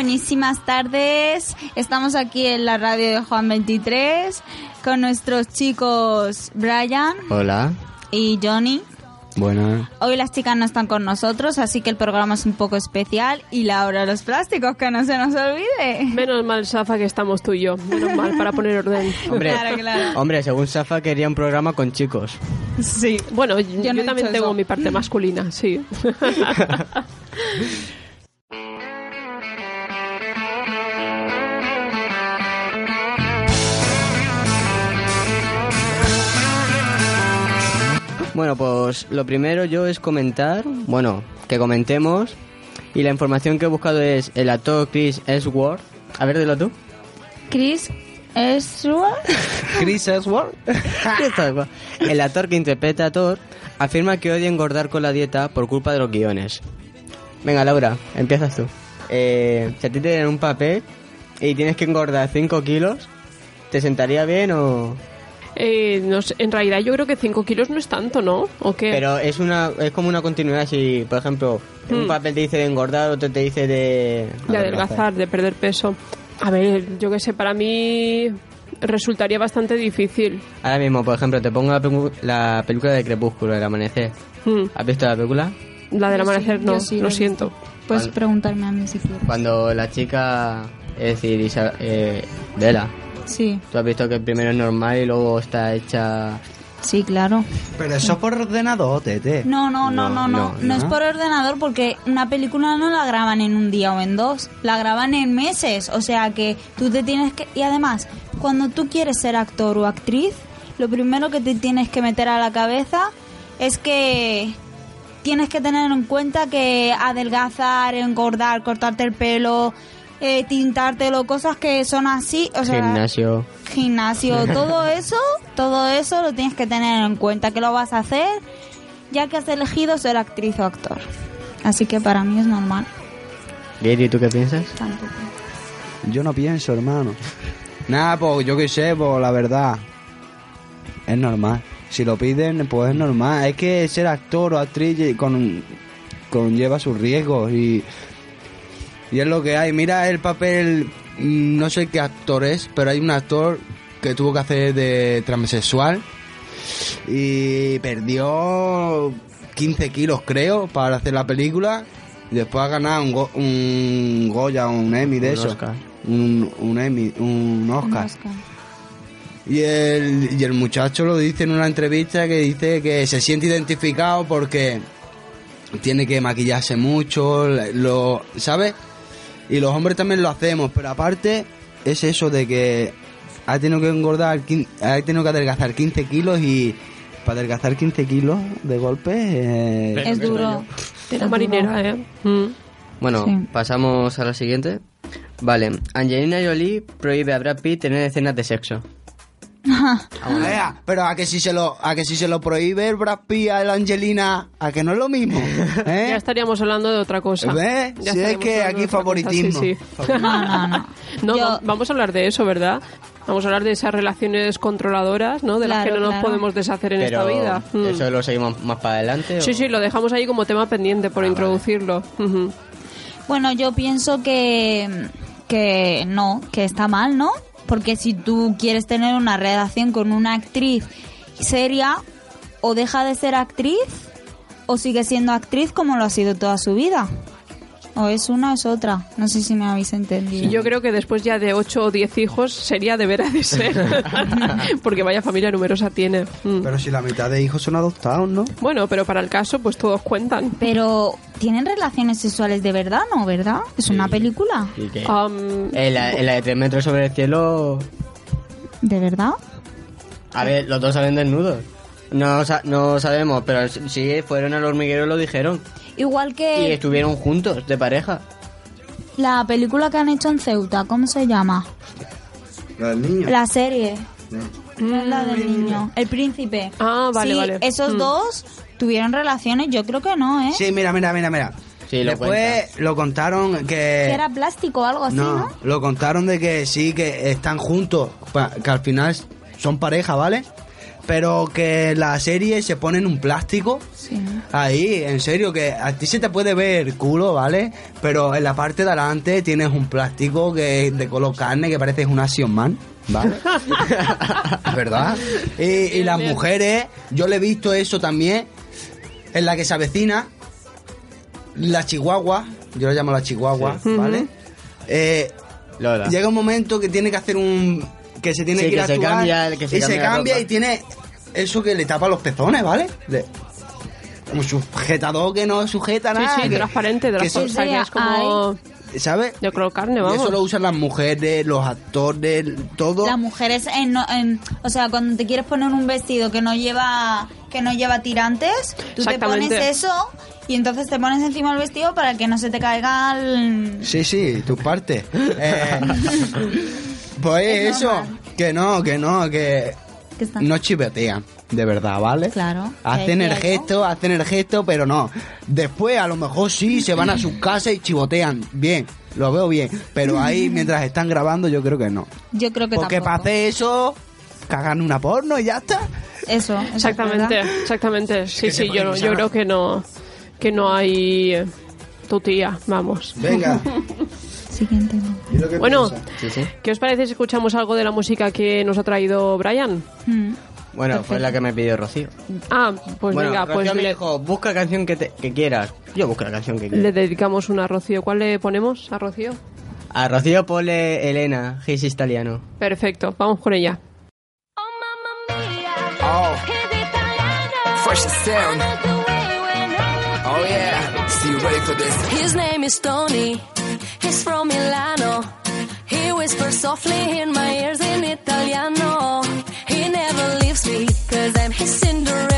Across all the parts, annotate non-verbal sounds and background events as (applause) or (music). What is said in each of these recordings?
Buenísimas tardes. Estamos aquí en la radio de Juan 23 con nuestros chicos Brian Hola. y Johnny. Buenas. Hoy las chicas no están con nosotros, así que el programa es un poco especial. Y la hora de los plásticos, que no se nos olvide. Menos mal, Safa, que estamos tú y yo. Menos mal, para poner orden. (laughs) Hombre, Claro, claro. hombre, según Safa quería un programa con chicos. Sí. Bueno, yo, no también tengo eso. mi parte masculina, sí. (laughs) (laughs) Bueno, pues lo primero yo es comentar, bueno, que comentemos. Y la información que he buscado es el actor Chris Ellsworth. A ver, dilo tú. Chris Hemsworth. (laughs) Chris Ellsworth. El actor que interpreta a Thor afirma que odia engordar con la dieta por culpa de los guiones. Venga, Laura, empiezas tú. Eh, si a ti te dan un papel y tienes que engordar 5 kilos, ¿te sentaría bien o...? Eh, no sé, en realidad yo creo que 5 kilos no es tanto, ¿no? ¿O qué? Pero es una es como una continuidad si, por ejemplo, un Hmm. papel te dice de engordar, otro te dice de... de adelgazar, de perder peso. A ver, yo qué sé, para mí resultaría bastante difícil. Ahora mismo, por ejemplo, te pongo la, la película de Crepúsculo, El Amanecer. Hmm. ¿Has visto la película? La del sí, amanecer no, sí, lo siento. Puedes preguntarme a mí si quieres. Cuando la chica, es decir, Isa, eh, Bella, Sí, tú has visto que primero es normal y luego está hecha... sí, claro. Pero eso por ordenador, tete. No, no, no, no, No, no, es por ordenador porque una película no la graban en un día o en dos, la graban en meses, o sea que tú te tienes que... Y además, cuando tú quieres ser actor o actriz, lo primero que te tienes que meter a la cabeza es que tienes que tener en cuenta que adelgazar, engordar, cortarte el pelo, eh, tintártelo, cosas que son así, o sea, Gimnasio. gimnasio, (laughs) todo eso, todo eso lo tienes que tener en cuenta que lo vas a hacer ya que has elegido ser actriz o actor. Así que para mí es normal. Gary, ¿tú qué piensas? Tampoco. Yo no pienso, hermano. Nada, pues yo qué sé, pues la verdad. Es normal. Si lo piden, pues es normal. Es que ser actor o actriz con, conlleva sus riesgos y, y es lo que hay. Mira el papel, mm, no sé qué actor es, pero hay un actor que tuvo que hacer de transexual y perdió 15 kilos, creo, para hacer la película. Y después ha ganado un, Go- un Goya, un Emmy de Un eso. Oscar. Un, un Emmy, un Oscar. Oscar. Y el, y el muchacho lo dice en una entrevista que dice que se siente identificado porque tiene que maquillarse mucho, lo, ¿sabes? Y los hombres también lo hacemos, pero aparte es eso de que ha tenido que engordar, quin- ha tenido que adelgazar 15 kilos y para adelgazar 15 kilos de golpe... eh, Es duro. Tela Es marinera, ¿eh? Mm. Bueno, Sí. pasamos a la siguiente. Vale, Angelina Jolie prohíbe a Brad Pitt tener escenas de sexo. Ea, pero a que si se lo a que si se lo prohíbe el Brad Pitt a la Angelina, a que no es lo mismo, (laughs) ¿eh? Ya estaríamos hablando de otra cosa. ¿Ves? Ya Si es que aquí favoritismo. sí, sí. (laughs) No, no, no. No, Yo- va- vamos a hablar de eso, ¿verdad? Vamos a hablar de esas relaciones controladoras, ¿no? De las Claro, que no nos claro. podemos deshacer en Pero esta vida. Mm. ¿eso lo seguimos más para adelante? o- Sí, sí, lo dejamos ahí como tema pendiente por Ah, introducirlo. Ujú. Bueno, yo pienso que, que no, que está mal, ¿no? Porque si tú quieres tener una relación con una actriz seria, o deja de ser actriz, o sigue siendo actriz como lo ha sido toda su vida. O es una o es otra. No sé si me habéis entendido. Yo creo que después ya de 8 o 10 hijos sería deberá de ser. (laughs) Porque vaya familia numerosa tiene. Mm. Pero si la mitad de hijos son adoptados, ¿no? Bueno, pero para el caso, pues todos cuentan. Pero, ¿tienen relaciones sexuales de verdad, no? ¿Verdad? Es una película. Y Am, en, la, en la de 3 metros sobre el cielo, ¿De verdad? a ver, los dos salen desnudos. No, no sabemos, pero sí fueron al hormiguero y lo dijeron. Igual Y que estuvieron juntos, de pareja. la película que han hecho en Ceuta, ¿cómo se llama? La del niño. La serie. No es la del niño. El príncipe. Ah, vale, Sí, vale. Esos Mm. dos tuvieron relaciones, yo creo que no, ¿eh? Sí, mira, mira, mira, mira. Sí, lo Después lo contaron que... Que era plástico o algo así, ¿no? no, lo contaron de que sí, que están juntos, que al final son pareja, ¿vale? Pero que la serie se pone en un plástico. Sí. Ahí, en serio, que a ti se te puede ver el culo, ¿vale? Pero en la parte de adelante tienes un plástico que es de color carne que parece un Action Man, ¿vale? (laughs) ¿Verdad? Y, y las mujeres, yo le he visto eso también, en la que se avecina, la chihuahua, yo la llamo la chihuahua, ¿vale? Eh, Lola. llega un momento que tiene que hacer un que se tiene Sí, que ir a se actuar cambia- que se y se cambia la cambia y tiene eso que le tapa los pezones vale Le- como sujetador que no sujeta Sí, nada sí, que- transparente, que transparente. sea, que es como ¿sabes? de color carne, Y vamos. eso lo usan las mujeres los actores todo Las mujeres, en, no- en- o sea, cuando te quieres poner un vestido que no lleva que no lleva tirantes, tú te pones eso y entonces te pones encima el vestido para que no se te caiga el... sí sí tu parte (laughs) Eh, pues Es eso normal. que no que no que no chivetean de verdad vale Claro. Hacen el gesto, hacen el gesto, pero no. Después, a lo mejor sí, se van a sus (clears throat) casas y chivotean. Bien, lo veo bien. Pero ahí, (laughs) mientras están grabando, yo creo que no. Yo creo que Porque para tampoco. hacer eso, cagan una porno y ya está. Eso, eso es Exactamente, verdad. exactamente. Sí, que sí, yo, yo creo que no que no hay tutía, vamos. Venga. Siguiente. (laughs) Bueno, Sí, sí. ¿qué os parece si escuchamos algo de la música que nos ha traído Brian? Mm. Bueno, fue la que me pidió Rocío. Ah, pues bueno, venga, Rocío pues me le, dijo, busca la canción que, te- que quieras. Yo busco la canción que le quieras. dedicamos una a Rocío. ¿Cuál le ponemos a Rocío? A Rocío ponle Elena, Gis italiano. Perfecto, vamos con ella. Oh, fresh as sound. Oh. This? His name is Tony. He's from Milano. He whispers softly in my ears in Italiano. He never leaves me, cause I'm his Cinderella.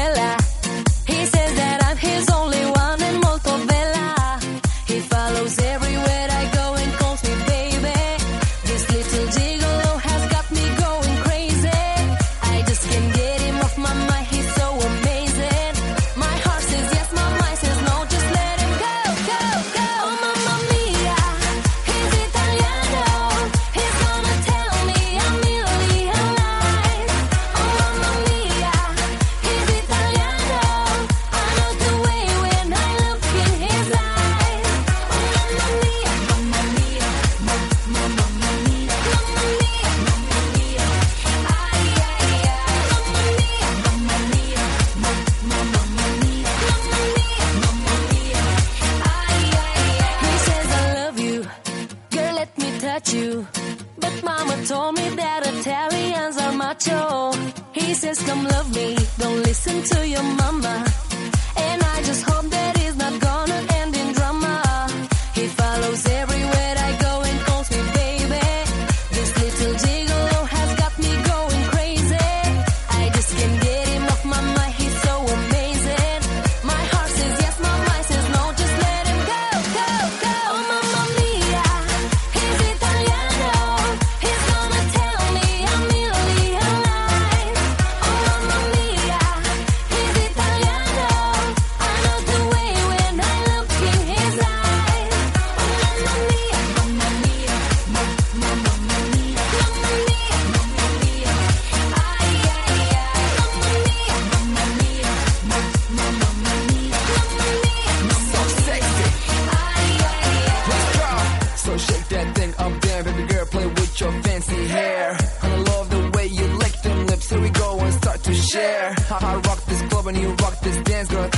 when you rock this dance, girl.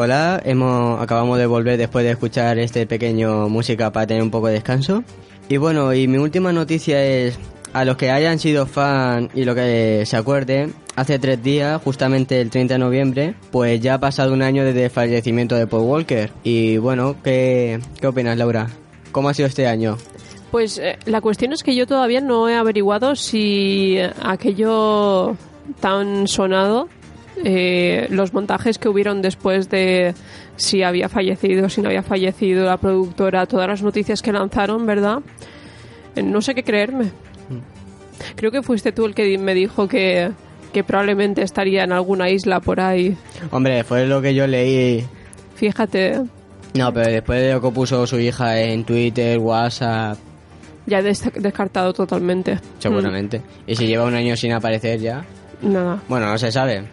Hola, hemos, acabamos de volver después de escuchar este pequeño música para tener un poco de descanso. Y bueno, y mi última noticia es, a los que hayan sido fan y lo que se acuerden, hace tres días, justamente el 30 de noviembre, pues ya ha pasado un año desde el fallecimiento de Paul Walker. Y bueno, ¿qué, qué opinas, Laura? ¿Cómo ha sido este año? Pues eh, la cuestión es que yo todavía no he averiguado si aquello tan sonado, eh, los montajes que hubieron después de si había fallecido, si no había fallecido, la productora, todas las noticias que lanzaron, ¿verdad? Eh, no sé qué creerme. Creo que fuiste tú el que me dijo que, que probablemente estaría en alguna isla por ahí. Hombre, fue lo que yo leí. Fíjate, No, pero después de lo que puso su hija en Twitter, WhatsApp, ya des- descartado totalmente. seguramente. Y si lleva un año sin aparecer ya, Mm, nada. bueno, no se sabe.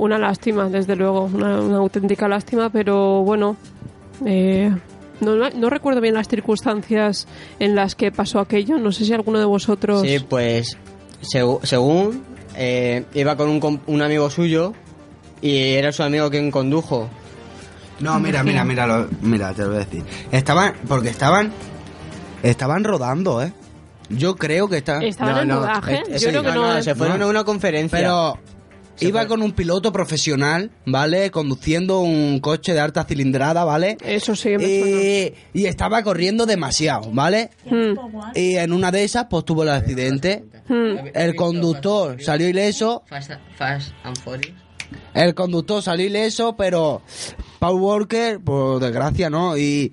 Una lástima, desde luego, una, una auténtica lástima, pero bueno, eh, no, no- no recuerdo bien las circunstancias en las que pasó aquello. No sé si alguno de vosotros. Sí, pues según eh, iba con un, un amigo suyo y era su amigo quien condujo. No, mira, mira, mira, lo- mira, te lo voy a decir. Estaban, porque estaban, estaban rodando, ¿eh? Yo creo que estaban... ¿Estaban en rodaje? es- Yo sí, creo que no. se fueron No. a una conferencia. Pero iba con un piloto profesional, ¿vale? Conduciendo un coche de alta cilindrada, ¿vale? Eso sí me. Y, y estaba corriendo demasiado, ¿vale? Mm, Y en una de esas, pues tuvo el accidente. mm. El conductor salió ileso. Fast, Fast and Furious. El conductor salió ileso, pero Paul Walker, por desgracia, ¿no? Y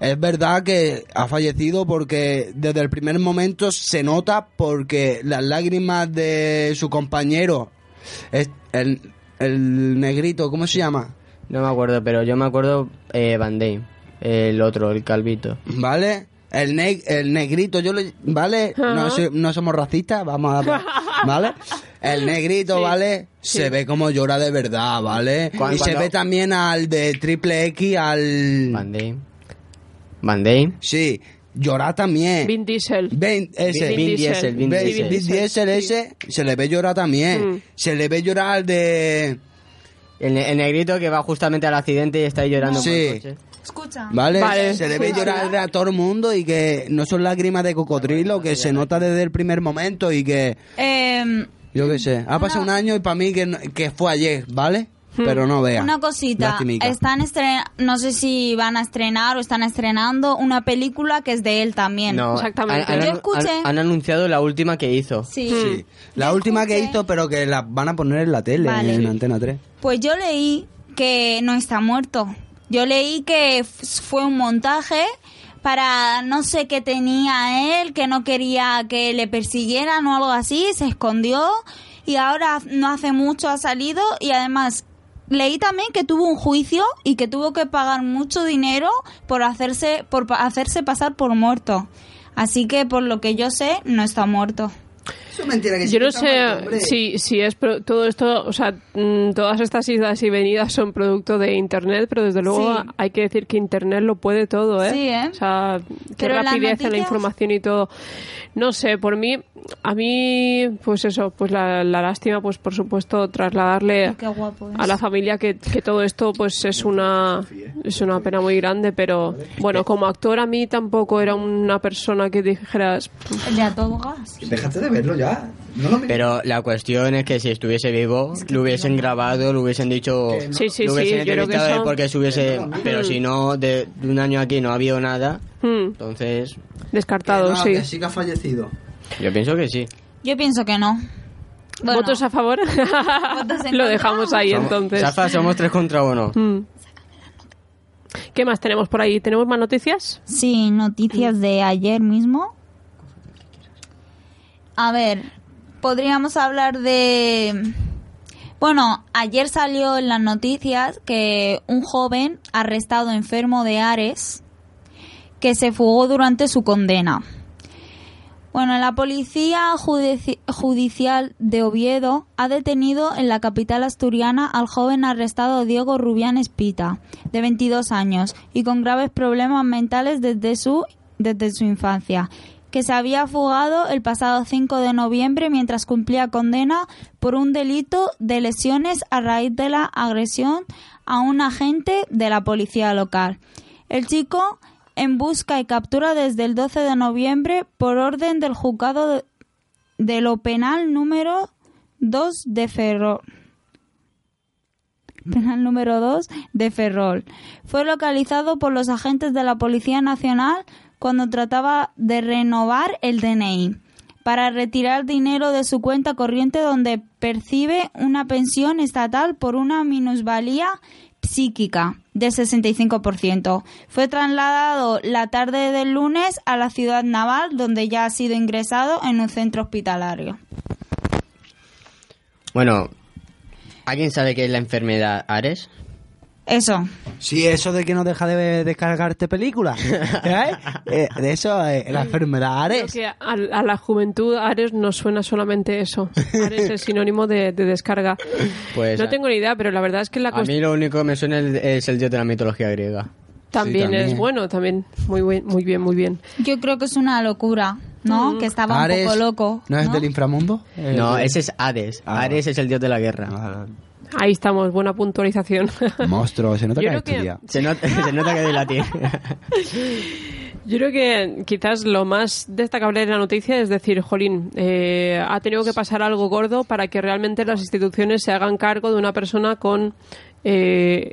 es verdad que ha fallecido porque desde el primer momento se nota porque las lágrimas de su compañero, es- el, el negrito, ¿cómo se llama? No me acuerdo, pero yo me acuerdo eh, Van Damme, el otro, el calvito. ¿Vale? El, ne- el negrito, yo le, ¿vale? No, no somos racistas, vamos a... ¿Vale? El negrito, Sí, ¿vale? sí. Se ve como llora de verdad, ¿vale? Cuando- y se ve también al de Triple X, al... Van Damme. Van Damme. Sí, llorar también. Vin Diesel. Vin- ese. Vin Vin. Diesel, Vin Diesel. Vin Vin Diesel ese, se le ve llorar también. Mm. Se le ve llorar al de... El, el negrito que va justamente al accidente y está ahí llorando por Sí. el coche. Escucha. ¿Vale? Vale. Se le ve llorar a todo el mundo y que no son lágrimas de cocodrilo, que se nota desde el primer momento y que... Eh, Yo qué sé, ha pasado un año y para mí que, no- que fue ayer, ¿vale? Pero no vea. Una cosita, Lastimica. están estren no sé si van a estrenar o están estrenando una película que es de él también. No, Exactamente. Han, han Yo escuché- han- han anunciado la última que hizo. Sí. Sí. La Yo última que escuché- hizo, pero que la van a poner en la tele, Vale. en Sí. Antena 3. Pues yo leí que no está muerto. Yo leí que fue un montaje para no sé qué tenía él, que no quería que le persiguieran o algo así, se escondió y ahora no hace mucho ha salido y además leí también que tuvo un juicio y que tuvo que pagar mucho dinero por hacerse por hacerse pasar por muerto. Así que por lo que yo sé no está muerto. Eso es mentira que Yo no sé si, si es pro- todo esto, o sea, mm, todas estas idas y venidas son producto de Internet, pero desde luego Sí. hay que decir que Internet lo puede todo, ¿eh? Sí, ¿eh? O sea, qué Pero rapidez en la información y todo. No sé, por mí, a mí, pues eso, pues la, la lástima, pues por supuesto, trasladarle a la familia que, que todo esto pues es una es una pena muy grande pero bueno como actor a mí tampoco era una persona que dijeras El de a todo gas. Déjate de verlo ya. No lo Pero la cuestión es que si estuviese vivo, lo hubiesen grabado, lo hubiesen dicho, Sí, sí, lo hubiesen sí, yo creo que porque se hubiese, pero si no, de, de un año aquí no ha habido nada, hmm, entonces descartado sí sí que ha fallecido. yo pienso que sí. Yo pienso que no. Bueno, votos a favor Votos (laughs) lo dejamos ahí Somos- entonces Zafa, somos tres contra uno. Hmm. ¿Qué más tenemos por ahí? ¿Tenemos más noticias? Sí, noticias de ayer mismo. A ver, podríamos hablar de... Bueno, ayer salió en las noticias que un joven arrestado enfermo de Ares que se fugó durante su condena. Bueno, la policía judici- judicial de Oviedo ha detenido en la capital asturiana al joven arrestado Diego Rubián Espita, de 22 años, y con graves problemas mentales desde su, desde su infancia, que se había fugado el pasado 5 de noviembre mientras cumplía condena por un delito de lesiones a raíz de la agresión a un agente de la policía local. El chico en busca y captura desde el 12 de noviembre por orden del juzgado de, lo penal número 2 de Ferrol. (laughs) Penal número 2 de Ferrol. Fue localizado por los agentes de la Policía Nacional cuando trataba de renovar el DNI para retirar dinero de su cuenta corriente donde percibe una pensión estatal por una minusvalía psíquica del 65%. Fue trasladado la tarde del lunes a la ciudad naval donde ya ha sido ingresado en un centro hospitalario. Bueno, ¿alguien sabe qué es la enfermedad Ares? Eso. Sí, eso de que no deja de descargarte películas. (laughs) ¿Eh? Eh, de eso, eh, la enfermedad Ares. que a, a la juventud Ares nos suena solamente eso. Ares es sinónimo de, de descarga. Pues no a- tengo ni idea, pero la verdad es que la A mí lo único que me suena es- es el dios de la mitología griega. también, también. es bueno, también muy buen, muy bien, muy bien. Yo creo que es una locura, ¿no? Que estaba Ares, un poco loco. ¿No es del inframundo? Eh, No, de- ese es Hades. Ah. Ares es el dios de la guerra. Ah, Ahí estamos, buena puntualización. (laughs) Monstruo, se nota Yo que creo que-. Se, not- se nota que de latín. (laughs) Yo creo que quizás lo más destacable de la noticia es decir, Jolín, eh, ha tenido que pasar algo gordo para que realmente las instituciones se hagan cargo de una persona con eh,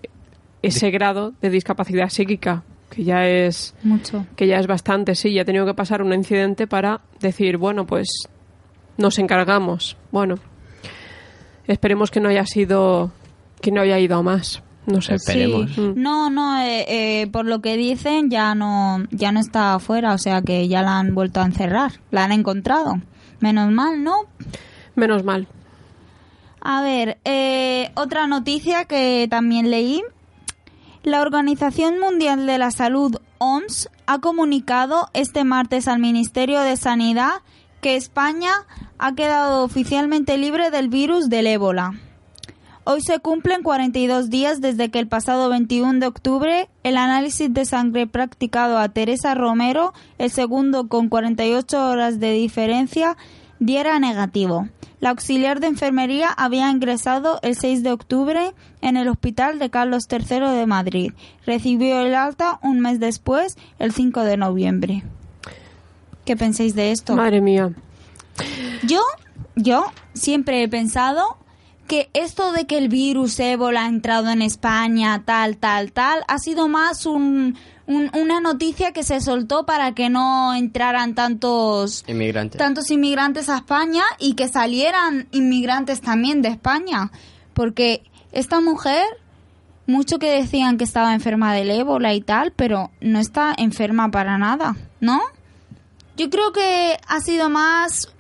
ese grado de discapacidad psíquica, que ya es Mucho. que ya es bastante, sí, ya ha tenido que pasar un incidente para decir, bueno, pues nos encargamos. Bueno, esperemos que no haya sido, que no haya ido a más. No sé. Esperemos. Mm. No, no, eh, eh, por lo que dicen ya no, ya no está afuera, o sea que ya la han vuelto a encerrar, la han encontrado. Menos mal, ¿no? Menos mal. A ver, eh, otra noticia que también leí. La Organización Mundial de la Salud, OMS, ha comunicado este martes al Ministerio de Sanidad que España ha quedado oficialmente libre del virus del ébola. Hoy se cumplen 42 días desde que el pasado 21 de octubre el análisis de sangre practicado a Teresa Romero, el segundo con 48 horas de diferencia, diera negativo. La auxiliar de enfermería había ingresado el 6 de octubre en el Hospital de Carlos III de Madrid. Recibió el alta un mes después, el 5 de noviembre. ¿Qué pensáis de esto? Madre mía. Yo, yo siempre he pensado que esto de que el virus ébola ha entrado en España, tal, tal, tal, ha sido más un, un- una noticia que se soltó para que no entraran tantos Inmigrante. tantos inmigrantes a España y que salieran inmigrantes también de España. Porque esta mujer, mucho que decían que estaba enferma del ébola y tal, pero no está enferma para nada, ¿no? Yo creo que ha sido más,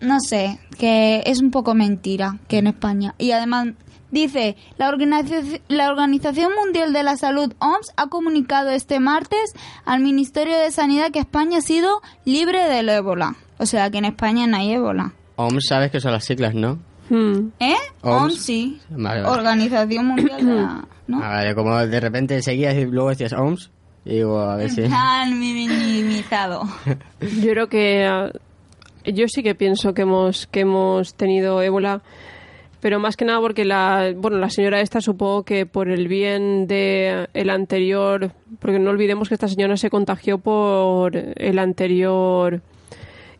no sé, que es un poco mentira que en España. Y además dice, la, organización la Organización Mundial de la Salud, OMS, ha comunicado este martes al Ministerio de Sanidad que España ha sido libre del ébola. O sea, que en España no hay ébola. OMS sabes que son las siglas, ¿no? Mm. ¿Eh? OMS. OMS, sí. Vale, vale. Organización Mundial de la... (clears throat) ¿no? Ah, vale, como de repente seguías y luego decías OMS. Y digo, a ver si... Han minimizado. Yo creo que yo sí que pienso que hemos que hemos tenido ébola, pero más que nada porque la bueno la señora esta supongo que por el bien de el anterior, porque no olvidemos que esta señora se contagió por el anterior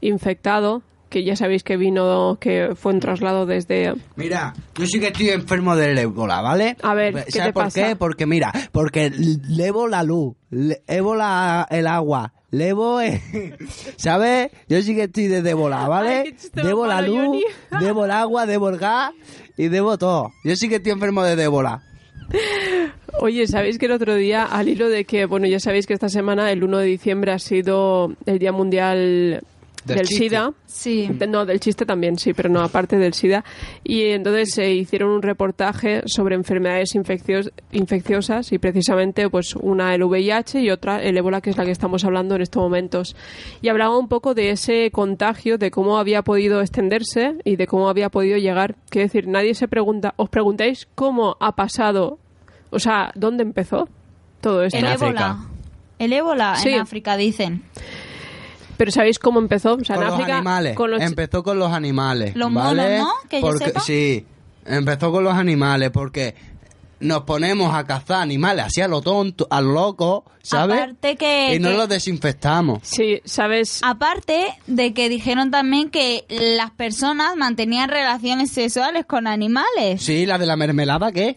infectado, que ya sabéis que vino que fue un traslado desde Mira, yo sí que estoy enfermo del ébola, ¿vale? A ver, ¿qué ¿Sabes te por pasa? qué? Porque mira, porque levo la luz, ébola el agua, levo... el- (laughs) ¿Sabes? Yo sí que estoy de Ay, ¿vale? Debo la luz, (laughs) debo el agua, debo el gas y debo todo. Yo sí que estoy enfermo de ébola. Oye, ¿sabéis que el otro día, al hilo de que, bueno, ya sabéis que esta semana, el 1 de diciembre, ha sido el Día Mundial Del del. SIDA? Sí. No, del chiste también, sí, pero no, aparte del SIDA. Y entonces se hicieron un reportaje sobre enfermedades infeccios- infecciosas y precisamente pues una el VIH y otra el ébola, que es la que estamos hablando en estos momentos. Y hablaba un poco de ese contagio, de cómo había podido extenderse y de cómo había podido llegar. Quiero decir, nadie se pregunta, ¿os preguntáis cómo ha pasado? O sea, ¿dónde empezó todo esto? El En ébola. África. El ébola Sí. en África, dicen. Pero ¿sabéis cómo empezó? O sea, con en los África, animales. con los- Empezó con los animales. Los ¿vale? monos, ¿no? Que yo porque, sepa. Sí, empezó con los animales porque nos ponemos a cazar animales así a lo tonto, a lo loco, ¿sabes? Aparte que- y no que- los desinfectamos. Sí, ¿sabes? Aparte de que dijeron también que las personas mantenían relaciones sexuales con animales. Sí, la de la mermelada, ¿qué?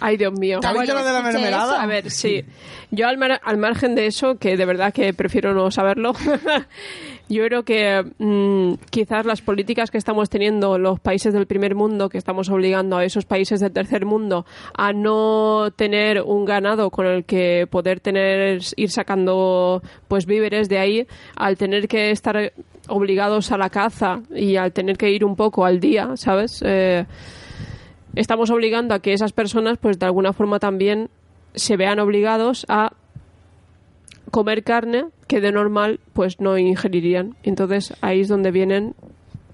Ay, Dios mío. ¿Te has visto lo de la mermelada? eso. A ver, sí. Yo al, mar- al margen de eso, que de verdad que prefiero no saberlo, (laughs) yo creo que mm, quizás las políticas que estamos teniendo los países del primer mundo, que estamos obligando a esos países del tercer mundo a no tener un ganado con el que poder tener ir sacando pues víveres de ahí, al tener que estar obligados a la caza y al tener que ir un poco al día, ¿sabes? Eh, estamos obligando a que esas personas, pues de alguna forma también se vean obligados a comer carne que de normal pues no ingerirían. Entonces ahí es donde vienen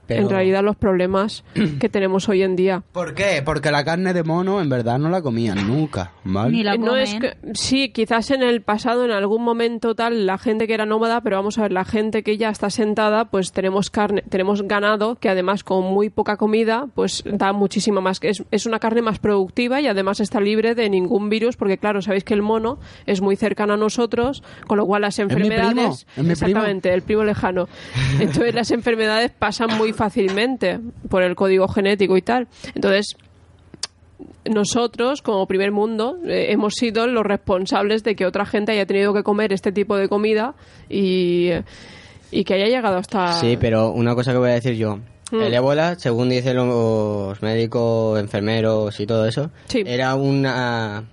Pero- en realidad los problemas (clears throat) que tenemos hoy en día. ¿Por qué? Porque la carne de mono en verdad no la comían nunca, ¿vale? Ni la Eh, no es comen. que- sí, quizás en el pasado, en algún momento tal, la gente que era nómada, pero vamos a ver, la gente que ya está sentada, pues tenemos carne, tenemos ganado, que además con muy poca comida, pues da muchísima más. Es, es una carne más productiva y además está libre de ningún virus, porque claro, sabéis que el mono es muy cercano a nosotros, con lo cual las mi primo, enfermedades. es mi primo. exactamente, el primo lejano. Entonces las enfermedades pasan muy fácilmente por el código genético y tal. Entonces, nosotros, como primer mundo, eh, hemos sido los responsables de que otra gente haya tenido que comer este tipo de comida y, y que haya llegado hasta... Sí, pero una cosa que voy a decir yo. Mm. El ébola, según dicen los médicos, enfermeros y todo eso, Sí. era una,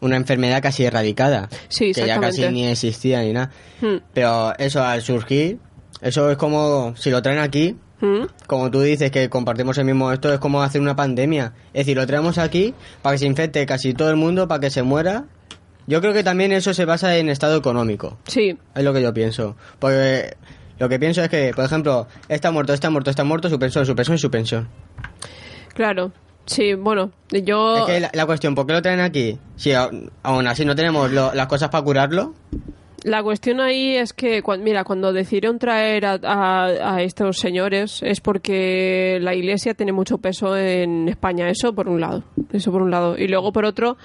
una enfermedad casi erradicada. Sí, Que ya casi ni existía ni nada. Mm. Pero eso al surgir, eso es como si lo traen aquí, ¿Mm? como tú dices que compartimos el mismo esto, es como hacer una pandemia. Es decir, lo traemos aquí para que se infecte casi todo el mundo, para que se muera. Yo creo que también eso se basa en estado económico. Sí, Es lo que yo pienso. Porque lo que pienso es que, por ejemplo, está muerto, está muerto, está muerto, su pensión, su pensión y su pensión. claro. Sí, bueno, yo... Es que la, la cuestión, ¿por qué lo traen aquí? Si aún así no tenemos lo- las cosas para curarlo. La cuestión ahí es que, cuan- mira, cuando decidieron traer a, a- a estos señores es porque la Iglesia tiene mucho peso en España, eso por un lado, eso por un lado. Y luego por otro,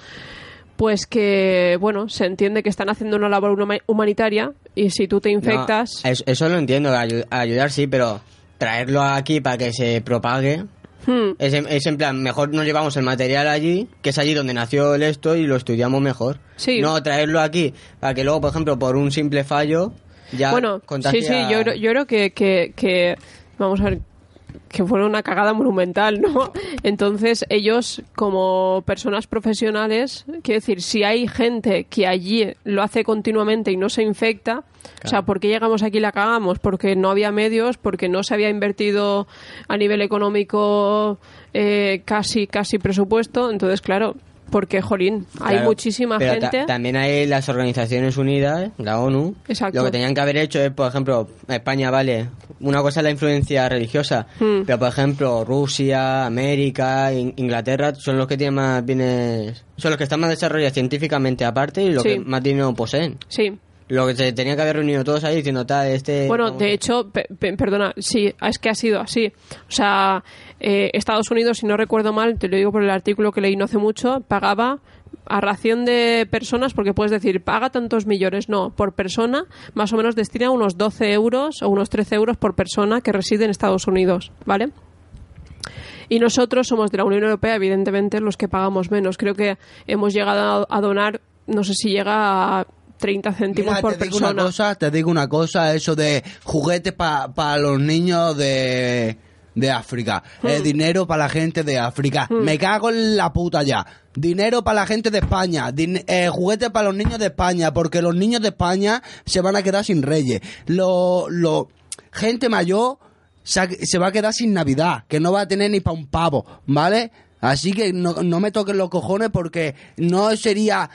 pues que, bueno, se entiende que están haciendo una labor huma- humanitaria y si tú te infectas... No, eso, eso lo entiendo, ayu- ayudar sí, pero traerlo aquí para que se propague. Hmm, Es en, es en plan, mejor nos llevamos el material allí, que es allí donde nació el esto, y lo estudiamos mejor. Sí. No traerlo aquí para que luego, por ejemplo, por un simple fallo, ya bueno, sí, sí, yo, creo- yo creo que, que, que, vamos a ver, que fue una cagada monumental, ¿no? (laughs) Entonces, ellos, como personas profesionales, quiero decir, si hay gente que allí lo hace continuamente y no se infecta, o sea, ¿por qué llegamos aquí y la cagamos? Porque no había medios, porque no se había invertido a nivel económico eh, casi, casi presupuesto, entonces, claro, porque, jolín, hay Claro, muchísima pero ta- gente... también hay las organizaciones unidas, la ONU. Exacto. Lo que tenían que haber hecho es, por ejemplo, España, vale, una cosa es la influencia religiosa, Hmm. pero por ejemplo, Rusia, América, In- Inglaterra son los que tienen más bienes, son los que están más desarrollados científicamente aparte y los Sí. que más dinero poseen. Sí, Lo que se tenía que haber reunido todos ahí diciendo, tal, este... Bueno, vamos de hecho, pe- pe- perdona, sí, es que ha sido así. O sea, eh, Estados Unidos, si no recuerdo mal, te lo digo por el artículo que leí no hace mucho, pagaba a ración de personas, porque puedes decir, paga tantos millones. No, por persona, más o menos destina unos 12 euros o unos 13 euros por persona que reside en Estados Unidos, ¿vale? Y nosotros somos de la Unión Europea, evidentemente, los que pagamos menos. Creo que hemos llegado a donar, no sé si llega a 30 céntimos Mira, por te digo persona. una cosa, te digo una cosa, eso de juguetes para los niños de, de África, eh, Hmm. dinero para la gente de África, me cago en la puta ya, dinero para la gente de España, eh, juguetes para los niños de España, porque los niños de España se van a quedar sin reyes, lo, lo, gente mayor se, se va a quedar sin Navidad, que no va a tener ni para un pavo, ¿vale? Así que no, no me toquen los cojones porque no sería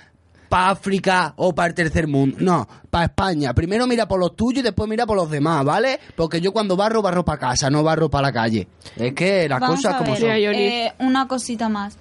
para África o para el tercer mundo. No, para España. Primero mira por los tuyos y después mira por los demás, ¿vale? Porque yo cuando barro, barro para casa, no barro para la calle. Es que las Vamos cosas a como ver, son. Mira, Yoli. eh, una cosita más.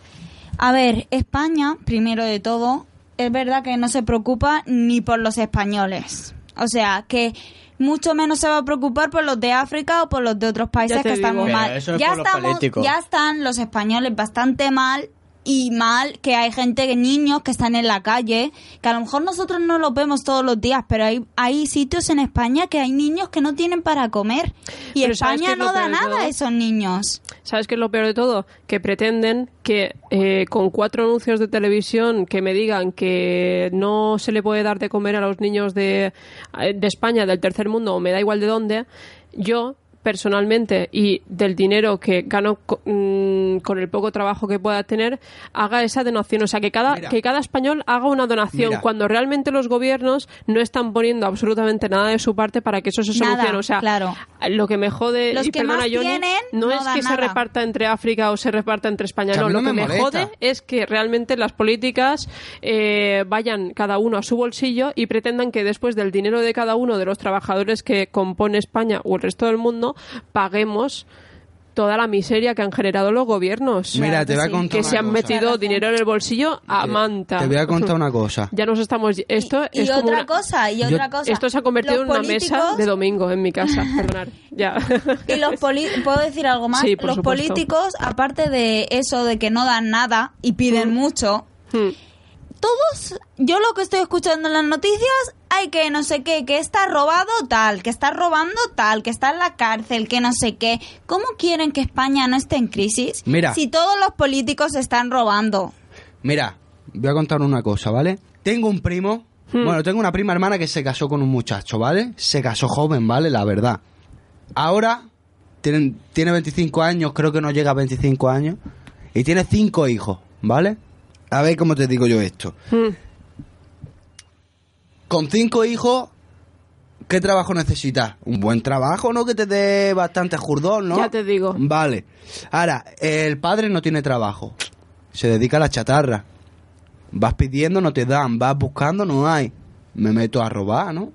A ver, España, primero de todo, es verdad que no se preocupa ni por los españoles. O sea, que mucho menos se va a preocupar por los de África o por los de otros países que están digo. muy Pero mal. eso es ya estamos, ya están los españoles bastante mal y mal que hay gente, que niños que están en la calle, que a lo mejor nosotros no los vemos todos los días, pero hay, hay sitios en España que hay niños que no tienen para comer y Pero ¿sabes qué España no da nada a esos niños. ¿Sabes qué es lo peor de todo? Que pretenden que eh, con cuatro anuncios de televisión que me digan que no se le puede dar de comer a los niños de, eh, de España, del tercer mundo, o me da igual de dónde, yo personalmente y del dinero que gano mm, con el poco trabajo que pueda tener haga esa donación o sea que cada Mira. que cada español haga una donación Mira. cuando realmente los gobiernos no están poniendo absolutamente nada de su parte para que eso se Nada, solucione o sea claro. lo que me jode Los y que perdona más Johnny, tienen no, no es que se reparta entre África o se reparta entre España. Que No, lo no que me me jode es que realmente las políticas eh, vayan cada uno a su bolsillo y pretendan que después del dinero de cada uno de los trabajadores que compone España o el resto del mundo paguemos toda la miseria que han generado los gobiernos. Mira, que te voy a contar que una se han cosa. metido dinero en el bolsillo a manta. Te voy a contar una cosa. Ya nos estamos. Esto y es como otra una- cosa, y otra cosa. Esto se ha convertido Los en una mesa de domingo en mi casa. Perdonar. Ya. (laughs) Y los poli- ¿Puedo decir algo más? Sí, por los supuesto. políticos, aparte de eso de que no dan nada y piden mucho, Hmm. todos, yo lo que estoy escuchando en las noticias, hay que no sé qué, que está robado tal, que está robando tal, que está en la cárcel, que no sé qué. ¿Cómo quieren que España no esté en crisis? Mira. Si todos los políticos están robando. Mira, voy a contar una cosa, ¿vale? Tengo un primo, bueno, tengo una prima hermana que se casó con un muchacho, ¿vale? Se casó joven, ¿vale? La verdad. Ahora tienen- tiene 25 años, creo que no llega a 25 años, y tiene cinco hijos, ¿vale? A ver cómo te digo yo esto. Hmm. Con cinco hijos, ¿qué trabajo necesitas? Un buen trabajo, ¿no? Que te dé bastante jurdón, ¿no? Ya te digo. Vale. Ahora, el padre no tiene trabajo. Se dedica a la chatarra. Vas pidiendo, no te dan. Vas buscando, no hay. Me meto a robar, ¿no?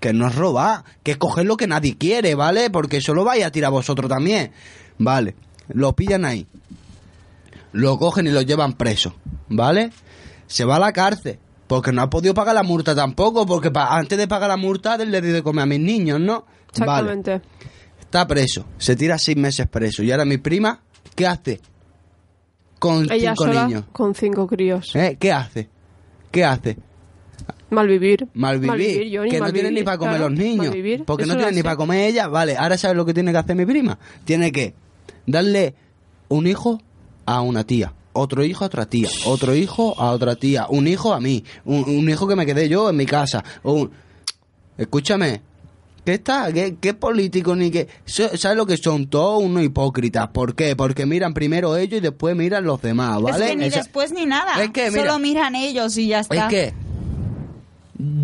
Que no es robar, que es coger lo que nadie quiere, ¿vale? Porque eso lo vais a tirar vosotros también. Vale. Lo pillan ahí. Lo cogen y lo llevan preso, ¿vale? Se va a la cárcel. Porque no ha podido pagar la multa tampoco, porque antes de pagar la multa le di de comer a mis niños, ¿no? Vale. Exactamente. Está preso, se tira seis meses preso. Y ahora mi prima, ¿qué hace? Con Ella cinco sola niños. con cinco críos. ¿Eh? ¿Qué hace? ¿Qué hace? Malvivir. Malvivir. Johnny, que no malvivir, tiene ni para comer claro, los niños. malvivir. Porque no tiene es ni para comer ella. Vale, ahora ¿sabes lo que tiene que hacer mi prima? Tiene que darle un hijo a una tía. Otro hijo a otra tía. Otro hijo a otra tía. Un hijo a mí. Un, un hijo que me quedé yo en mi casa. Un... Escúchame. ¿Qué está? ¿Qué, qué político ni qué? ¿Sabes lo que son? Todos unos hipócritas. ¿Por qué? Porque miran primero ellos y después miran los demás, ¿vale? Es que ni Esa- después ni nada. Es que, mira, Solo miran ellos y ya está. es que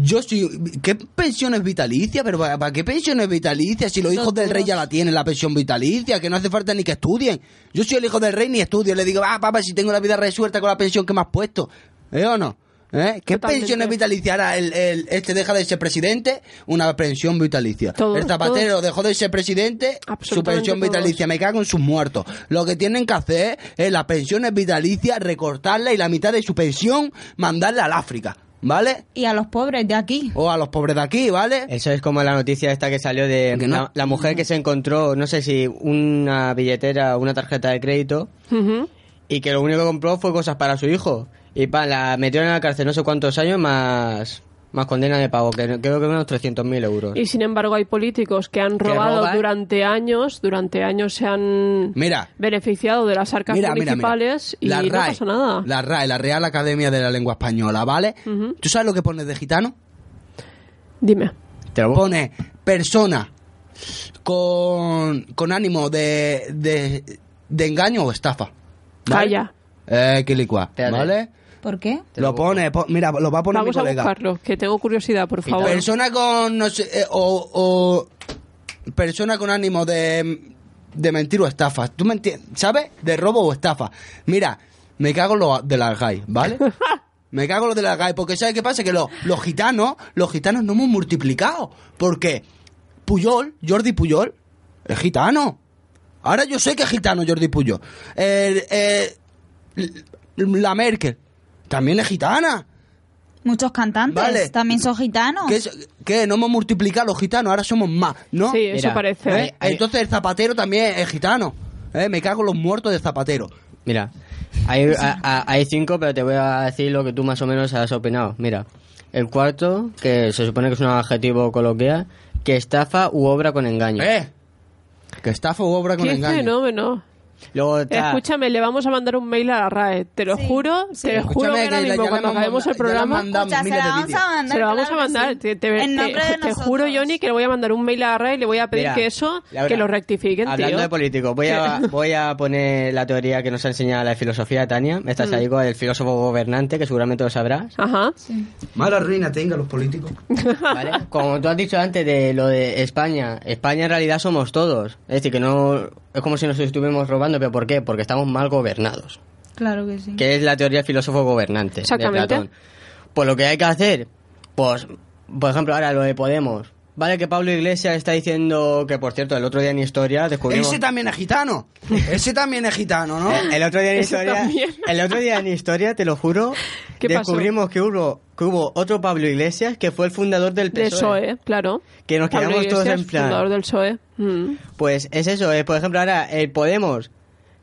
yo soy... ¿Qué pensiones vitalicias? ¿Pero para, para qué pensiones vitalicias? Si los hijos del rey ya la tienen, la pensión vitalicia, que no hace falta ni que estudien. Yo soy el hijo del rey ni estudio. Le digo, ah, papá, si tengo la vida resuelta con la pensión que me has puesto. ¿Eh o no? ¿Eh? ¿Qué Totalmente. pensiones vitalicias? Ahora el, el- este deja de ser presidente, una pensión vitalicia. Todos, el zapatero todos. dejó de ser presidente, su pensión todos. vitalicia. Me cago en sus muertos. Lo que tienen que hacer es las pensiones vitalicias, recortarla y la mitad de su pensión mandarla al África. ¿Vale? Y a los pobres de aquí. O a los pobres de aquí, ¿vale? Eso es como la noticia esta que salió de Que no. la, la mujer que se encontró, no sé si una billetera o una tarjeta de crédito y que lo único que compró fue cosas para su hijo. Y pa, la metieron en la cárcel no sé cuántos años más, más condena de pago, que creo que unos 300.000 euros. Y sin embargo hay políticos que han robado roban. durante años, durante años se han Mira. beneficiado de las arcas Mira, mira, mira. municipales y La no RAE, pasa nada. La RAE, la Real Academia de la Lengua Española, ¿vale? ¿Tú sabes lo que pone de gitano? Dime. Te lo- Pone persona con, con ánimo de, de, de engaño o estafa. ¿vale? Calla. Eh, quilicua, Espérate. ¿vale? ¿Por qué? Lo Lo pone, po- mira, lo va a poner Vamos mi a colega. buscarlo, que tengo curiosidad, por favor. Persona con, no sé, eh, o, o persona con ánimo de, de mentir o estafa. ¿Tú me entiendes? ¿Sabes? De robo o estafa. Mira, me cago en lo de las GAI, ¿vale? (laughs) me cago en lo de las GAI, porque ¿sabes qué pasa? Que los, los gitanos, los gitanos no hemos multiplicado. Porque Puyol, Jordi Puyol, es gitano. Ahora yo sé que es gitano Jordi Puyol. El- eh, la Merkel, también es gitana. Muchos cantantes Vale. también son gitanos. ¿Qué, es- qué? No hemos multiplicado los gitanos, ahora somos más, ¿no? Sí, eso Mira, parece. ¿Eh? Hay- hay- Entonces el zapatero también es gitano. ¿Eh? Me cago en los muertos de zapatero. Mira, hay, a- a- hay cinco, pero te voy a decir lo que tú más o menos has opinado. Mira, el cuarto, que se supone que es un adjetivo coloquial, que estafa u obra con engaño. ¿Eh? Que estafa u obra con Qué engaño. fenómeno. Luego. Escúchame, le vamos a mandar un mail a la RAE. Te lo juro, te Escúchame, juro que ahora mismo cuando hemos acabemos el programa... Escucha, se de vamos a mandar. Se lo vamos claro a mandar. sí. Te, juro, Johnny, que le voy a mandar un mail a la RAE y le voy a pedir Mira, que eso, Laura, que lo rectifiquen, Hablando tío. de políticos, voy a, (laughs) voy a poner la teoría que nos ha enseñado la filosofía Tania. Mm. Estás ahí con el filósofo gobernante, que seguramente lo sabrás. Ajá. Mala ruina tengan los políticos. (laughs) ¿Vale? Como tú has dicho antes de lo de España, España en realidad somos todos. Es decir, que no es como si nos estuviéramos robando, pero ¿por qué? Porque estamos mal gobernados. Claro que sí. Que es la teoría del filósofo gobernante Exactamente. de Platón. Pues lo que hay que hacer, pues, por ejemplo, ahora lo de Podemos. Vale que Pablo Iglesias está diciendo que, por cierto, el otro día en Historia descubrimos... Ese también es gitano. Ese también es gitano, ¿no? (laughs) El otro día en historia, el otro día en historia, te lo juro, ¿Qué pasó? descubrimos que hubo que hubo otro Pablo Iglesias que fue el fundador del Del PSOE. PSOE, claro. Que nos Pablo quedamos todos en plan. fundador del PSOE. Mm. Pues es eso, eh, por ejemplo, ahora el Podemos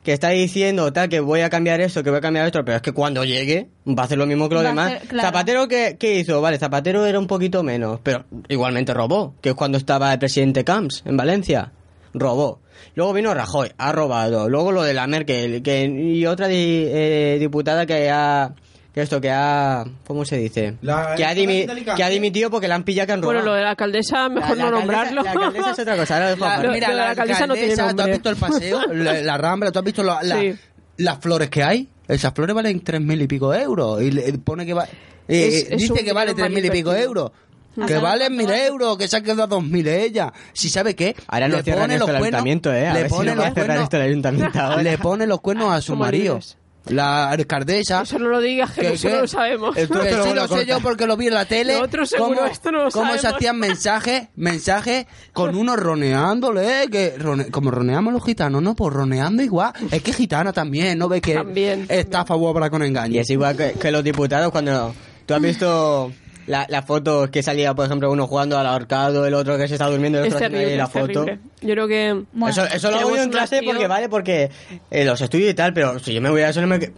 que está diciendo tal que voy a cambiar esto, que voy a cambiar esto, pero es que cuando llegue va a hacer lo mismo que los Va demás. claro. Zapatero ¿qué, qué hizo? Vale, Zapatero era un poquito menos, pero igualmente robó, que es cuando estaba el presidente Camps en Valencia. Robó. Luego vino Rajoy, ha robado. Luego lo de la Merkel, que y otra di- eh, diputada que ha que esto que ha ¿cómo se dice? La- que, ha dimi- que ha dimitido porque la han pillado que han robado. Bueno, lo de la alcaldesa, mejor La- no alcaldesa- nombrarlo. La alcaldesa es otra cosa, ahora dejo (laughs) La- mira, lo de la la alcaldesa no tiene alcaldesa, ¿tú has nombre. visto el paseo? (laughs) La, la rambla, ¿tú has visto la- la- Sí. las flores que hay? Esas flores valen tres mil y pico euros. Y le pone que va, eh, Es- es dice que vale tres mil y pico euros. Que ¿Hasta valen mil euros, que se ha quedado dos mil ella. Si sabe qué, Ahora no le pone los el cuernos, ayuntamiento, ¿eh? A le ver si pone no va a los cerrar cuernos- esto el ayuntamiento (laughs) ahora. le pone los cuernos a su marido. La alcaldesa. Eso no lo digas, que ¿Qué, eso qué? no lo sabemos. Esto Pero sí lo sé yo porque lo vi en la tele. Lo otro seguro, cómo, esto no lo cómo se sabemos. hacían mensajes, mensajes con uno roneándole, que rone- como roneamos los gitanos, no, pues roneando igual. Es que gitana también, ¿no ves que También. estafa u obra con engaño? Y es igual que, que los diputados cuando... ¿Tú has visto la, la foto que salía, por ejemplo, uno jugando al ahorcado, el otro que se está durmiendo, el Es otro ahí terrible, la es foto? terrible. Yo creo que... Bueno, eso eso lo hago yo en clase porque vale, porque eh, los estudio y tal, pero si yo me voy a eso no me...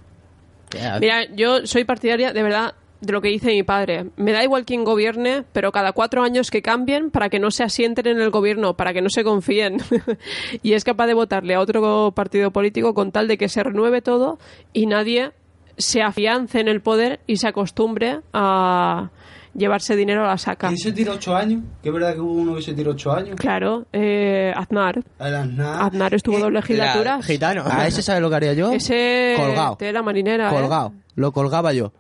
Mira, yo soy partidaria, de verdad, de lo que dice mi padre. Me da igual quién gobierne, pero cada cuatro años que cambien para que no se asienten en el gobierno, para que no se confíen. (laughs) y es capaz de votarle a otro partido político con tal de que se renueve todo y nadie se afiance en el poder y se acostumbre a llevarse dinero a la saca. ¿Quién se tiró ocho años? Que es verdad que hubo uno que se tiró ocho años. Claro, eh, Aznar. El Aznar. Aznar estuvo dos legislaturas. la- gitano. ¿A ese sabe lo que haría yo? Ese Colgado. tela marinera. ¿eh? Colgado. Lo colgaba yo.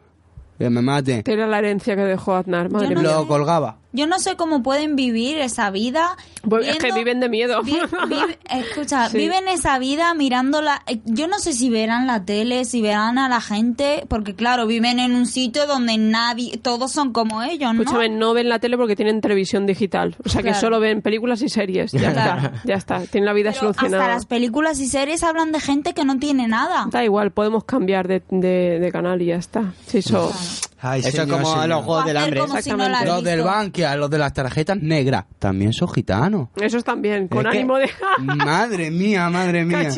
Que me mate. Tela la herencia que dejó Aznar. Madre no mía. Lo colgaba. Yo no sé cómo pueden vivir esa vida. Pues es que viendo- viven de miedo. vi- vi- (laughs) escucha, Sí. viven esa vida mirándola. eh, Yo no sé si verán la tele, si verán a la gente, porque claro, viven en un sitio donde nadie, todos son como ellos, ¿no? Escúchame, no ven la tele porque tienen televisión digital. O sea que Claro. solo ven películas y series. Ya Claro. está, ya está. Tienen la vida Pero hasta solucionada. las películas y series hablan de gente que no tiene nada. Da igual, podemos cambiar de, de- de canal y ya está. Sí, eso. Ay, Eso señor, es como señor. los juegos del hambre. como si no Los del los de las tarjetas negras, también son gitanos. Esos también, con Es que- ánimo de. (laughs) madre mía, madre mía.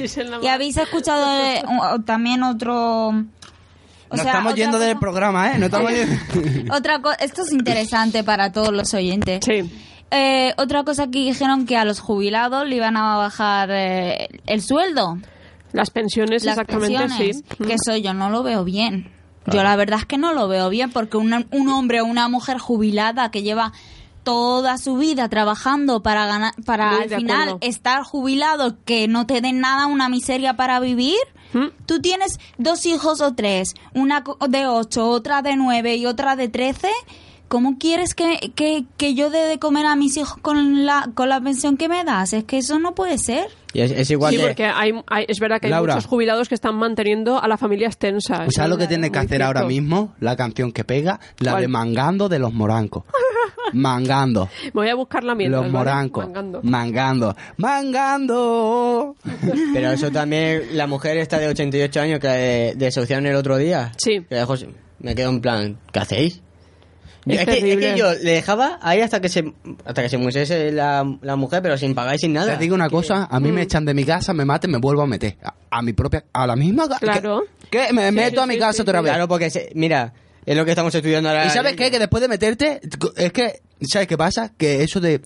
Y habéis escuchado de- (laughs) o- también otro... o Nos sea, estamos yendo del programa, ¿eh? No estamos yendo... (laughs) Otra cosa, esto es interesante para todos los oyentes. Sí. Eh, otra cosa que dijeron que a los jubilados le iban a bajar eh, el sueldo. Las pensiones, las exactamente, pensiones, sí. Que eso yo no lo veo bien. Yo la verdad es que no lo veo bien porque una- un hombre o una mujer jubilada que lleva toda su vida trabajando para ganar, para Muy al final acuerdo. estar jubilado, que no te den nada, una miseria para vivir. ¿Mm? Tú tienes dos hijos o tres, una de ocho, otra de nueve y otra de trece. ¿Cómo quieres que, que, que yo dé de comer a mis hijos con la, con la pensión que me das? Es que eso no puede ser. Y es, es igual Sí, que... porque hay, hay- es verdad que hay Laura. muchos jubilados que están manteniendo a la familia extensa. ¿Sabes lo que tiene que hacer ahora mismo? La canción que pega, la ¿Cuál? de Mangando de los Morancos. (laughs) Mangando. Me voy a buscarla mientras. Los ¿vale? morancos. Mangando. Mangando. Mangando. (laughs) Pero eso también, la mujer esta de 88 años que eh, desahuciaron el otro día. Sí. Que dejó- me quedo en plan, ¿qué hacéis? Es es, que, es que yo le dejaba ahí hasta que se hasta que se muriese la, la mujer, pero sin pagar y sin nada. Te digo una cosa, a mí Mm. me echan de mi casa, me maten, me vuelvo a meter. A, a mi propia, a la misma casa. Claro. ¿Qué? ¿Qué? Me Sí, meto sí, a mi sí, casa sí, otra vez. Claro, porque se- mira, es lo que estamos estudiando ahora. ¿Y sabes qué? Que después de meterte, es que, ¿sabes qué pasa? Que eso de...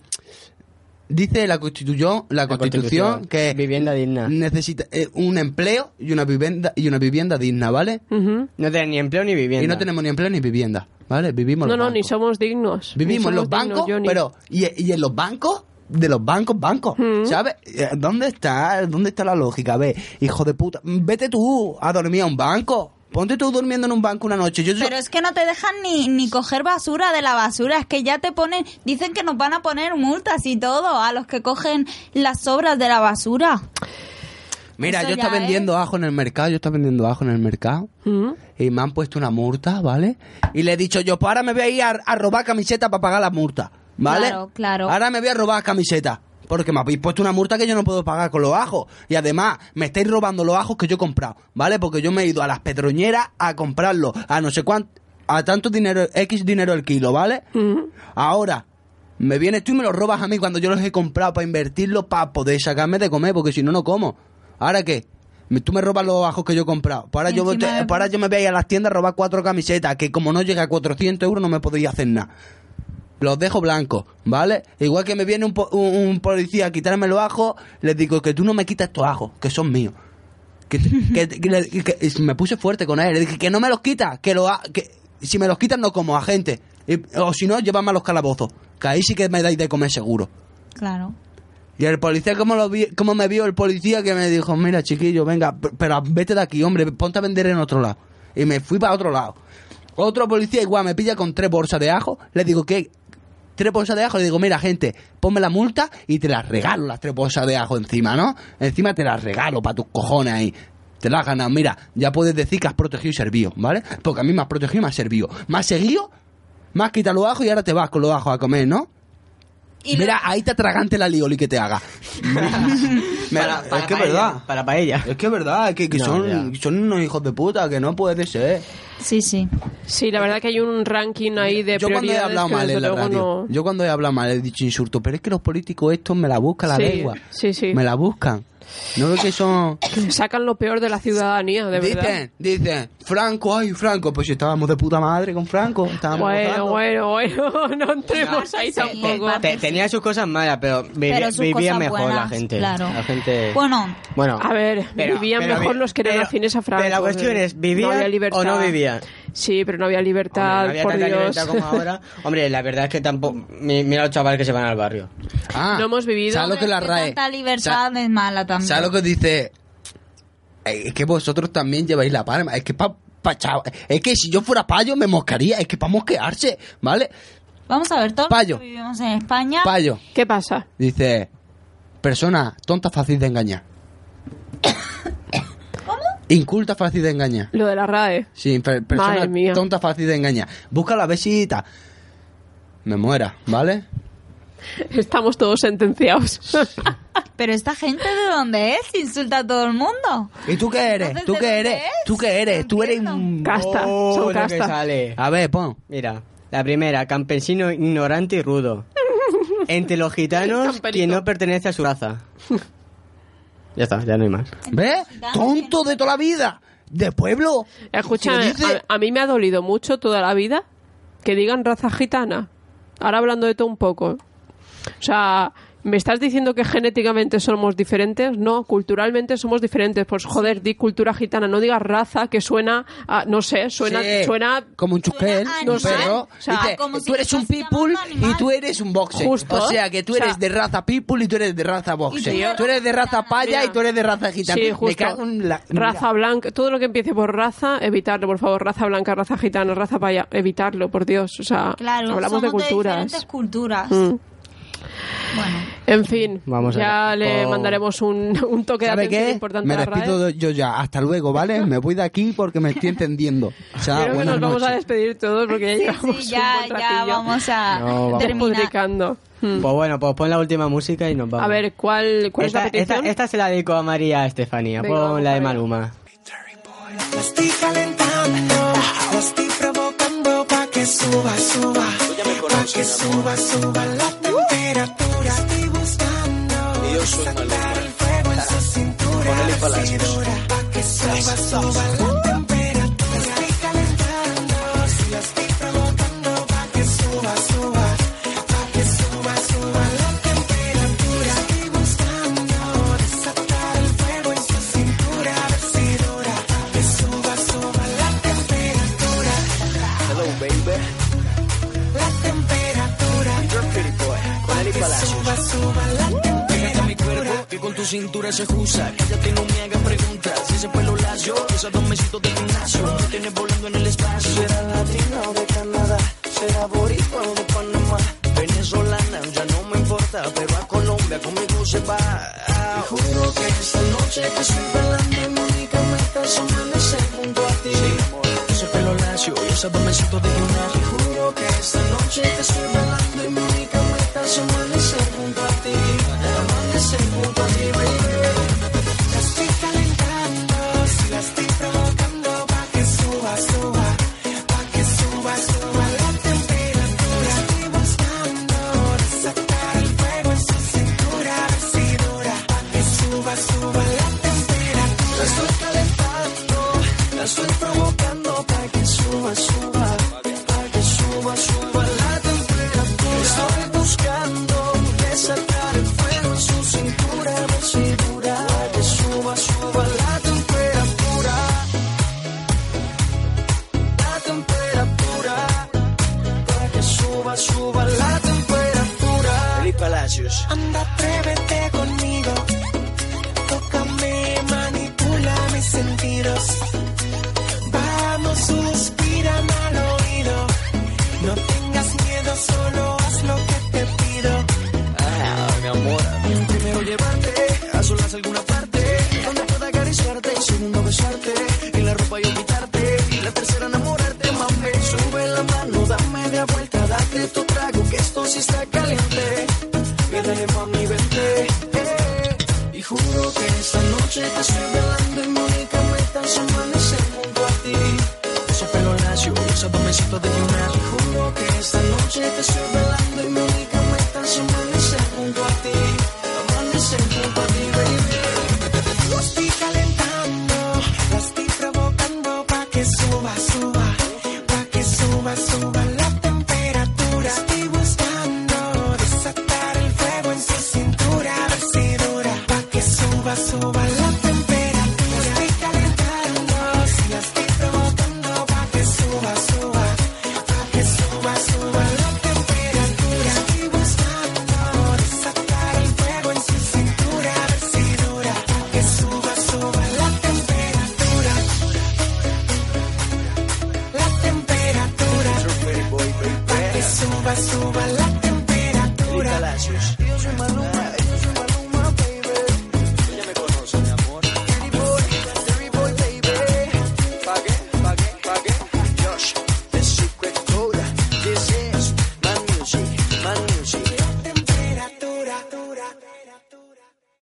Dice la constitución, la, constitución, Constitución, que vivienda digna. necesita eh, un empleo y una vivienda y una vivienda digna, ¿vale? Ujú. No tenés ni empleo ni vivienda. Y no tenemos ni empleo ni vivienda, ¿vale? Vivimos No, los no, ni bancos. somos dignos. Ni Vivimos en los dignos, bancos, pero y, y en los bancos de los bancos, bancos, Mm. ¿sabes? Eh, ¿Dónde está? ¿Dónde está la lógica? Ve, hijo de puta, vete tú a dormir a un banco. Ponte tú durmiendo en un banco una noche. Yo, Pero es que no te dejan ni, ni coger basura de la basura, es que ya te ponen, dicen que nos van a poner multas y todo a los que cogen las sobras de la basura. Mira, Eso yo estaba vendiendo ajo en el mercado, yo estaba vendiendo ajo en el mercado Mm. y me han puesto una multa, ¿vale? Y le he dicho yo, pues ahora me voy a ir a, a robar camiseta para pagar la multa, ¿vale? Claro, claro. Ahora me voy a robar camiseta. Porque me habéis puesto una multa que yo no puedo pagar con los ajos. Y además, me estáis robando los ajos que yo he comprado, ¿vale? Porque yo me he ido a las petroñeras a comprarlos a no sé cuánto, a tanto dinero, X dinero el kilo, ¿vale? Ahora, me vienes tú y me los robas a mí cuando yo los he comprado para invertirlos para poder sacarme de comer, porque si no, no como. ¿Ahora qué? Tú me robas los bajos que yo he comprado. Pues ahora, Y yo, de- pues yo me voy a ir a las tiendas a robar cuatro camisetas, que como no llega a 400 euros no me podéis hacer nada. Los dejo blancos, ¿vale? Igual que me viene un, po- un- un policía a quitarme los ajos, les digo que tú no me quitas estos ajos, que son míos. Que, (laughs) que- que le- que- me puse fuerte con él. Le dije que no me los quitas, que, lo ha- que si me los quitas no como agente. O si no, llévame a los calabozos. Que ahí sí que me dais de comer seguro. Claro. Y el policía, ¿cómo, lo vi, cómo me vio el policía que me dijo, mira chiquillo, venga, pero vete de aquí, hombre, ponte a vender en otro lado. Y me fui para otro lado. Otro policía igual me pilla con tres bolsas de ajo. Le digo, ¿qué? Tres bolsas de ajo. Le digo, mira, gente, ponme la multa y te las regalo las tres bolsas de ajo encima, ¿no? Encima te las regalo para tus cojones ahí. Te las has ganado. Mira, ya puedes decir que has protegido y servido, ¿vale? Porque a mí me has protegido y me has servido. Me has seguido, me has quitado los ajos y ahora te vas con los ajos a comer, ¿no? Y Mira, ahí te atragante la lioli que te haga. Mira, es que es verdad. Para paella. Es que es verdad, que, que No, son, ya. son unos hijos de puta, que no puede ser. Sí, sí. Sí, la verdad que hay un ranking ahí de Yo cuando he hablado mal desde en la luego radio, no- yo cuando he hablado mal he dicho insulto, pero es que los políticos estos me la buscan la Sí, lengua. sí, sí. Me la buscan. No veo que son... (laughs) Sacan lo peor de la ciudadanía, de verdad. Dicen, dicen, Franco, ay, Franco, pues si estábamos de puta madre con Franco, estábamos Bueno, bueno, bueno, (laughs) no entremos ahí Sí, tampoco. Te- tenía sus cosas malas, pero, vivi- Pero vivía mejor la buenas, gente. claro. La gente... Bueno, Bueno, A ver, pero- vivían pero mejor los que eran pero- afines a Franco. Pero la cuestión es, ¿vivían No o no vivían? Sí, pero no había libertad, Hombre, no había por tanta Dios. libertad como ahora. (laughs) Hombre, la verdad es que tampoco... mi- Mira los chavales que se van al barrio. Ah, No hemos vivido. ¿Sabes lo que la RAE? tanta libertad es mala también. ¿Sabes lo que dice? Eh, Es que vosotros también lleváis la palma. Es que pa, pa- chao, es que si yo fuera payo me moscaría. Es que para mosquearse, ¿vale? Vamos a ver, todos Payo. los que vivimos en España. Payo. ¿Qué pasa? Dice, persona tonta fácil de engañar. (coughs) Inculta fácil de engañar. Lo de la RAE. Sí, per- persona Madre mía. tonta fácil de engañar. Busca la besita. Me muera, ¿vale? Estamos todos sentenciados. (laughs) Pero esta gente de dónde es? Insulta a todo el mundo. ¿Y tú qué eres? ¿Tú ¿de qué eres? es? ¿Tú qué eres? Tú eres un... Casta, Oh, son lo que casta. sale. A ver, pon. Mira, la primera, campesino ignorante y rudo. Entre los gitanos, (laughs) quien no pertenece a su raza. (laughs) Ya está, ya no hay más. ¿Ves? Tonto de toda la vida. De pueblo. Escucha, dice- a, a mí me ha dolido mucho toda la vida que digan raza gitana. Ahora hablando de todo un poco. O sea, ¿me estás diciendo que genéticamente somos diferentes? No, culturalmente somos diferentes. Pues joder, di cultura gitana, no digas raza, que suena, a- no sé, suena, Sí, suena como un chusquel, animal. perro. O sea, Dice, como si tú eres un people y tú eres un boxer. Justo. O sea, que tú O sea- eres de raza people y tú eres de raza boxer. Y tú- eres de raza paya Mira. y tú eres de raza gitana. Sí, Me justo. cago en la... Raza blanca, todo lo que empiece por raza, evitarlo, por favor. Raza blanca, raza gitana, raza paya, evitarlo, por Dios. O sea, Claro, hablamos somos de culturas. diferentes culturas. Mm. Bueno, En fin, Vamos ya le Oh. mandaremos un, un toque de ¿Sabe atención qué? importante Me a la RAE. despido de- yo ya. Hasta luego, ¿vale? Me voy de aquí porque me estoy entendiendo. (laughs) O sea, Creo que nos vamos a noches. despedir todos porque ya sí, llevamos sí, ya, un buen ya vamos a No, vamos. terminar. despotricando. Mm. Pues bueno, pues pon la última música y nos vamos. A ver, ¿cuál, cuál esta, es la petición? esta, esta se la dedico a María Estefanía. Venga, Pon vamos la de. Maluma. Estoy calentando, estoy que suba, suba. Pa' que suba, suba la temperatura. Estoy buscando saltar el fuego en su cintura. Pa' que suba, suba la temperatura. suba la temperatura. mi cuerpo que con tu cintura se usa. Cállate, no me hagas preguntas. Si ese pelo lacio, esos dos mesitos del gimnasio. Me tienes volando en el espacio. Será latina o de Canadá. Será boricua o de Panamá. Venezolana, ya no me importa. Pero a Colombia conmigo se va. Te juro que esta noche que estoy bailando y Mónica me está sonando junto a ti. Sí, amor. Ese pelo lacio y esos dos mesitos de gimnasio. Te juro que esta noche que estoy Si está caliente. Quédale mami, vente. Eh. Y juro que esta noche te estoy